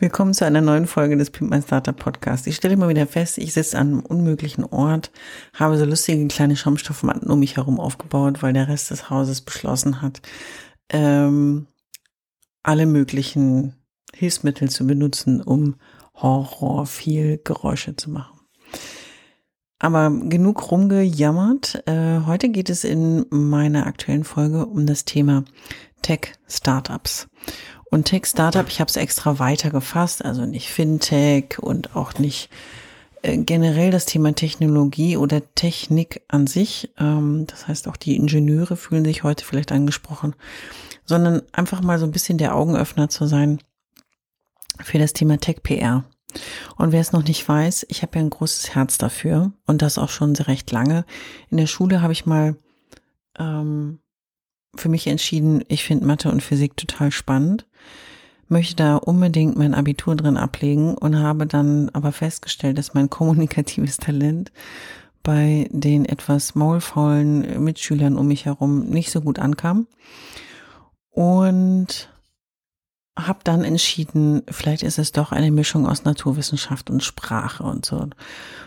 Willkommen zu einer neuen Folge des Pimp My Startup Podcast. Ich stelle immer wieder fest, ich sitze an einem unmöglichen Ort, habe so lustige kleine Schaumstoffmatten um mich herum aufgebaut, weil der Rest des Hauses beschlossen hat, ähm, alle möglichen Hilfsmittel zu benutzen, um Horror viel Geräusche zu machen. Aber genug rumgejammert. Äh, heute geht es in meiner aktuellen Folge um das Thema Tech-Startups. Und Tech-Startup, ich habe es extra weiter gefasst, also nicht Fintech und auch nicht äh, generell das Thema Technologie oder Technik an sich. Ähm, das heißt, auch die Ingenieure fühlen sich heute vielleicht angesprochen sondern einfach mal so ein bisschen der Augenöffner zu sein für das Thema Tech-PR. Und wer es noch nicht weiß, ich habe ja ein großes Herz dafür und das auch schon sehr recht lange. In der Schule habe ich mal ähm, für mich entschieden, ich finde Mathe und Physik total spannend, möchte da unbedingt mein Abitur drin ablegen und habe dann aber festgestellt, dass mein kommunikatives Talent bei den etwas maulfaulen Mitschülern um mich herum nicht so gut ankam und habe dann entschieden, vielleicht ist es doch eine Mischung aus Naturwissenschaft und Sprache und so.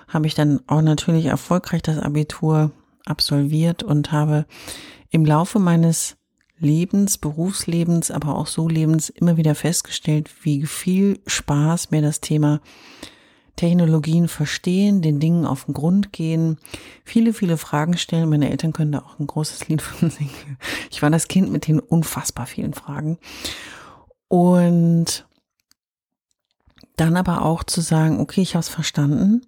Habe ich dann auch natürlich erfolgreich das Abitur absolviert und habe im Laufe meines Lebens, Berufslebens, aber auch so Lebens immer wieder festgestellt, wie viel Spaß mir das Thema Technologien verstehen, den Dingen auf den Grund gehen, viele, viele Fragen stellen. Meine Eltern können da auch ein großes Lied von singen. Ich war das Kind mit den unfassbar vielen Fragen. Und dann aber auch zu sagen, okay, ich habe es verstanden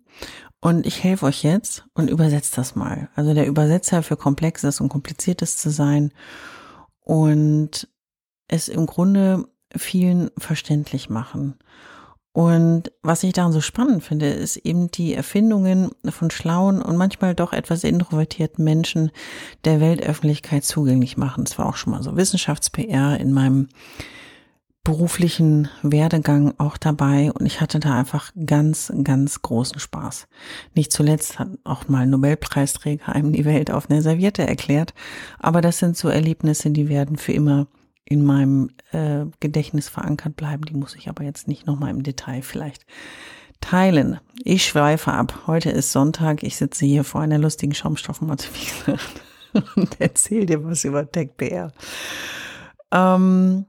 und ich helfe euch jetzt und übersetzt das mal. Also der Übersetzer für Komplexes und Kompliziertes zu sein und es im Grunde vielen verständlich machen. Und was ich daran so spannend finde, ist eben die Erfindungen von schlauen und manchmal doch etwas introvertierten Menschen der Weltöffentlichkeit zugänglich machen. Es war auch schon mal so Wissenschafts-PR in meinem beruflichen Werdegang auch dabei und ich hatte da einfach ganz, ganz großen Spaß. Nicht zuletzt hat auch mal Nobelpreisträger einem die Welt auf einer Serviette erklärt, aber das sind so Erlebnisse, die werden für immer in meinem äh, Gedächtnis verankert bleiben. Die muss ich aber jetzt nicht nochmal im Detail vielleicht teilen. Ich schweife ab. Heute ist Sonntag. Ich sitze hier vor einer lustigen Schaumstoffmatte und erzähle dir was über TechPR. Ähm,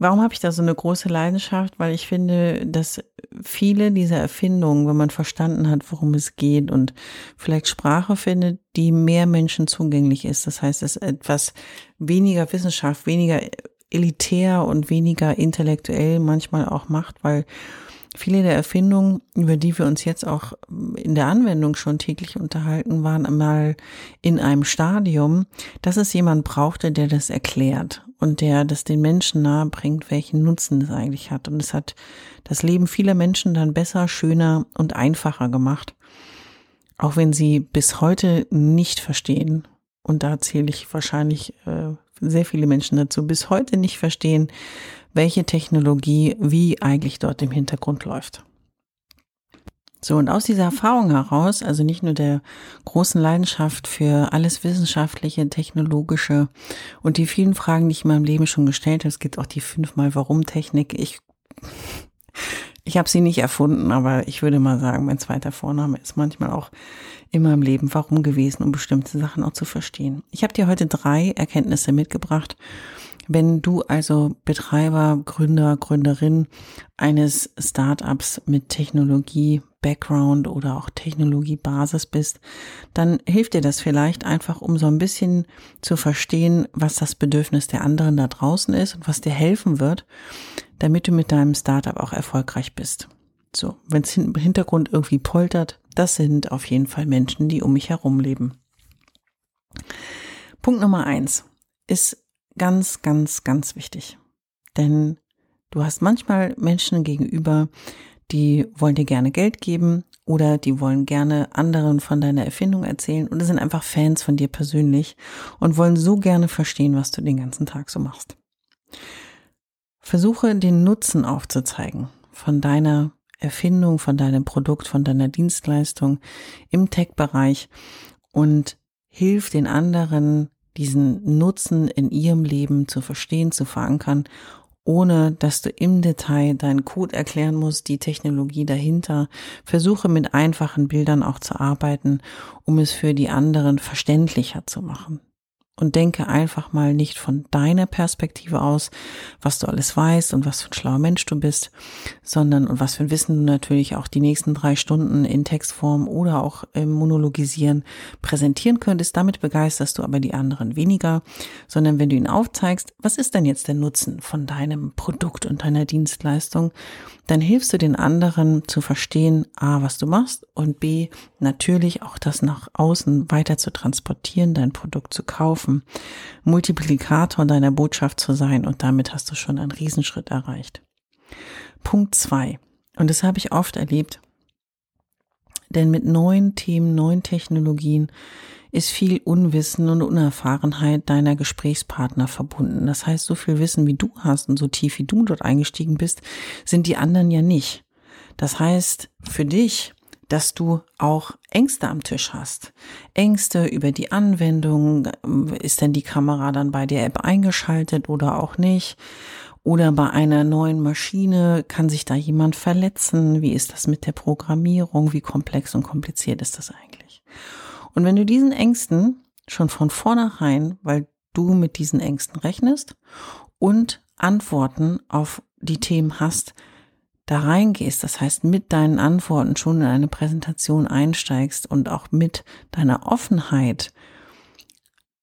Warum habe ich da so eine große Leidenschaft? Weil ich finde, dass viele dieser Erfindungen, wenn man verstanden hat, worum es geht und vielleicht Sprache findet, die mehr Menschen zugänglich ist. Das heißt, es ist etwas weniger Wissenschaft, weniger elitär und weniger intellektuell manchmal auch macht, weil viele der Erfindungen, über die wir uns jetzt auch in der Anwendung schon täglich unterhalten, waren einmal in einem Stadium, dass es jemand brauchte, der das erklärt und der das den Menschen nahe bringt, welchen Nutzen das eigentlich hat. Und es hat das Leben vieler Menschen dann besser, schöner und einfacher gemacht. Auch wenn sie bis heute nicht verstehen, und da zähle ich wahrscheinlich äh, sehr viele Menschen dazu, bis heute nicht verstehen, welche Technologie wie eigentlich dort im Hintergrund läuft. So, und aus dieser Erfahrung heraus, also nicht nur der großen Leidenschaft für alles Wissenschaftliche, Technologische und die vielen Fragen, die ich in meinem Leben schon gestellt habe, es gibt auch die fünfmal Warum-Technik. Ich, ich habe sie nicht erfunden, aber ich würde mal sagen, mein zweiter Vorname ist manchmal auch in meinem Leben Warum gewesen, um bestimmte Sachen auch zu verstehen. Ich habe dir heute drei Erkenntnisse mitgebracht, wenn du also Betreiber, Gründer, Gründerin eines Startups mit Technologie Background oder auch Technologiebasis bist, dann hilft dir das vielleicht einfach, um so ein bisschen zu verstehen, was das Bedürfnis der anderen da draußen ist und was dir helfen wird, damit du mit deinem Startup auch erfolgreich bist. So, wenn es im Hintergrund irgendwie poltert, das sind auf jeden Fall Menschen, die um mich herum leben. Punkt Nummer eins ist ganz, ganz, ganz wichtig. Denn du hast manchmal Menschen gegenüber, die wollen dir gerne Geld geben oder die wollen gerne anderen von deiner Erfindung erzählen oder sind einfach Fans von dir persönlich und wollen so gerne verstehen, was du den ganzen Tag so machst. Versuche den Nutzen aufzuzeigen von deiner Erfindung, von deinem Produkt, von deiner Dienstleistung im Tech-Bereich und hilf den anderen, diesen Nutzen in ihrem Leben zu verstehen, zu verankern, ohne dass du im Detail deinen Code erklären musst, die Technologie dahinter. Versuche mit einfachen Bildern auch zu arbeiten, um es für die anderen verständlicher zu machen und denke einfach mal nicht von deiner Perspektive aus, was du alles weißt und was für ein schlauer Mensch du bist, sondern und was für ein Wissen du natürlich auch die nächsten drei Stunden in Textform oder auch im Monologisieren präsentieren könntest. Damit begeisterst du aber die anderen weniger, sondern wenn du ihnen aufzeigst, was ist denn jetzt der Nutzen von deinem Produkt und deiner Dienstleistung, dann hilfst du den anderen zu verstehen, a, was du machst und b, natürlich auch das nach außen weiter zu transportieren, dein Produkt zu kaufen, Multiplikator deiner Botschaft zu sein und damit hast du schon einen Riesenschritt erreicht. Punkt zwei Und das habe ich oft erlebt, denn mit neuen Themen, neuen Technologien ist viel Unwissen und Unerfahrenheit deiner Gesprächspartner verbunden. Das heißt, so viel Wissen wie du hast und so tief wie du dort eingestiegen bist, sind die anderen ja nicht. Das heißt, für dich, dass du auch Ängste am Tisch hast. Ängste über die Anwendung. Ist denn die Kamera dann bei der App eingeschaltet oder auch nicht? Oder bei einer neuen Maschine kann sich da jemand verletzen? Wie ist das mit der Programmierung? Wie komplex und kompliziert ist das eigentlich? Und wenn du diesen Ängsten schon von vornherein, weil du mit diesen Ängsten rechnest und Antworten auf die Themen hast, da reingehst, das heißt mit deinen Antworten schon in eine Präsentation einsteigst und auch mit deiner Offenheit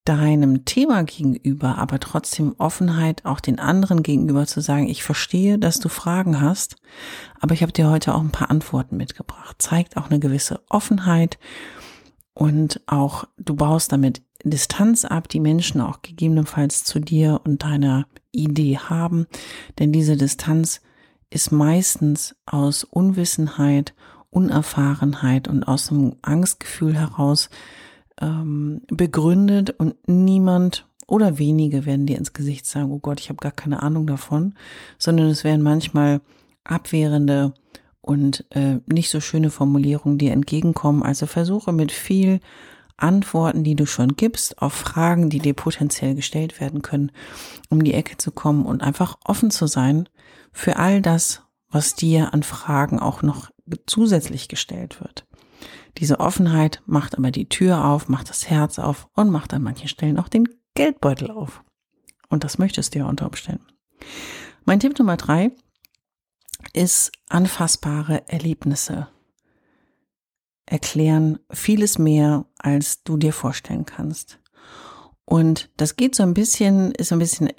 deinem Thema gegenüber, aber trotzdem Offenheit auch den anderen gegenüber zu sagen, ich verstehe, dass du Fragen hast, aber ich habe dir heute auch ein paar Antworten mitgebracht. Zeigt auch eine gewisse Offenheit und auch du baust damit Distanz ab, die Menschen auch gegebenenfalls zu dir und deiner Idee haben, denn diese Distanz ist meistens aus Unwissenheit, Unerfahrenheit und aus einem Angstgefühl heraus ähm, begründet und niemand oder wenige werden dir ins Gesicht sagen, oh Gott, ich habe gar keine Ahnung davon, sondern es werden manchmal abwehrende und äh, nicht so schöne Formulierungen dir entgegenkommen. Also versuche mit viel Antworten, die du schon gibst, auf Fragen, die dir potenziell gestellt werden können, um die Ecke zu kommen und einfach offen zu sein für all das, was dir an Fragen auch noch zusätzlich gestellt wird. Diese Offenheit macht aber die Tür auf, macht das Herz auf und macht an manchen Stellen auch den Geldbeutel auf. Und das möchtest du ja unter Umständen. Mein Tipp Nummer drei ist anfassbare Erlebnisse erklären vieles mehr, als du dir vorstellen kannst. Und das geht so ein bisschen, ist so ein bisschen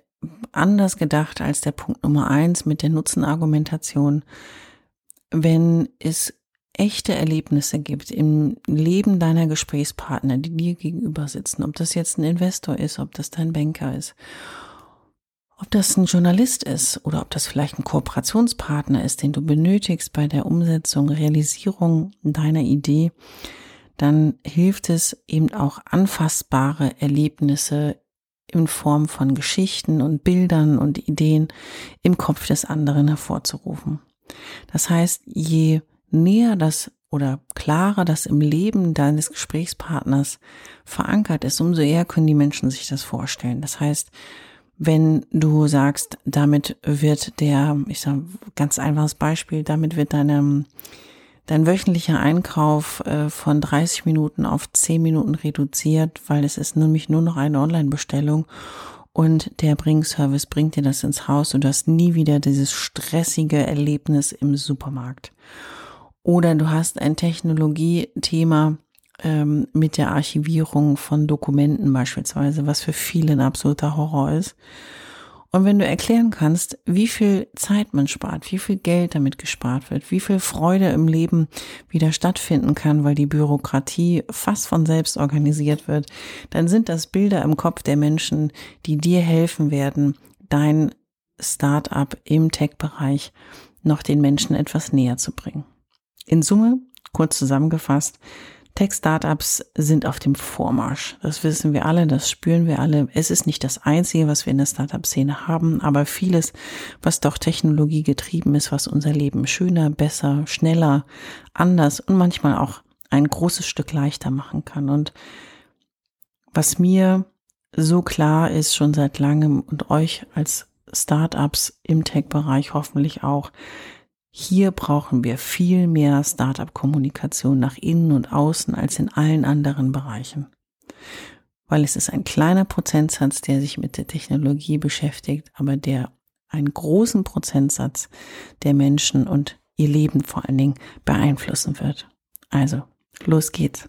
anders gedacht als der Punkt Nummer eins mit der Nutzenargumentation. Wenn es echte Erlebnisse gibt im Leben deiner Gesprächspartner, die dir gegenüber sitzen, ob das jetzt ein Investor ist, ob das dein Banker ist ob das ein Journalist ist oder ob das vielleicht ein Kooperationspartner ist, den du benötigst bei der Umsetzung, Realisierung deiner Idee, dann hilft es eben auch anfassbare Erlebnisse in Form von Geschichten und Bildern und Ideen im Kopf des anderen hervorzurufen. Das heißt, je näher das oder klarer das im Leben deines Gesprächspartners verankert ist, umso eher können die Menschen sich das vorstellen. Das heißt, wenn du sagst, damit wird der, ich sag ganz einfaches Beispiel, damit wird deine, dein wöchentlicher Einkauf äh, von 30 Minuten auf 10 Minuten reduziert, weil es ist nämlich nur noch eine Online-Bestellung und der Bringservice bringt dir das ins Haus und du hast nie wieder dieses stressige Erlebnis im Supermarkt. Oder du hast ein Technologiethema ähm, mit der Archivierung von Dokumenten beispielsweise, was für viele ein absoluter Horror ist. Und wenn du erklären kannst, wie viel Zeit man spart, wie viel Geld damit gespart wird, wie viel Freude im Leben wieder stattfinden kann, weil die Bürokratie fast von selbst organisiert wird, dann sind das Bilder im Kopf der Menschen, die dir helfen werden, dein Startup im Tech-Bereich noch den Menschen etwas näher zu bringen. In Summe, kurz zusammengefasst, Tech-Startups sind auf dem Vormarsch. Das wissen wir alle, das spüren wir alle. Es ist nicht das Einzige, was wir in der Startup-Szene haben, aber vieles, was doch Technologie getrieben ist, was unser Leben schöner, besser, schneller, anders und manchmal auch ein großes Stück leichter machen kann. Und was mir so klar ist schon seit langem und euch als Startups im Tech-Bereich hoffentlich auch, hier brauchen wir viel mehr Startup-Kommunikation nach innen und außen als in allen anderen Bereichen. Weil es ist ein kleiner Prozentsatz, der sich mit der Technologie beschäftigt, aber der einen großen Prozentsatz der Menschen und ihr Leben vor allen Dingen beeinflussen wird. Also, los geht's.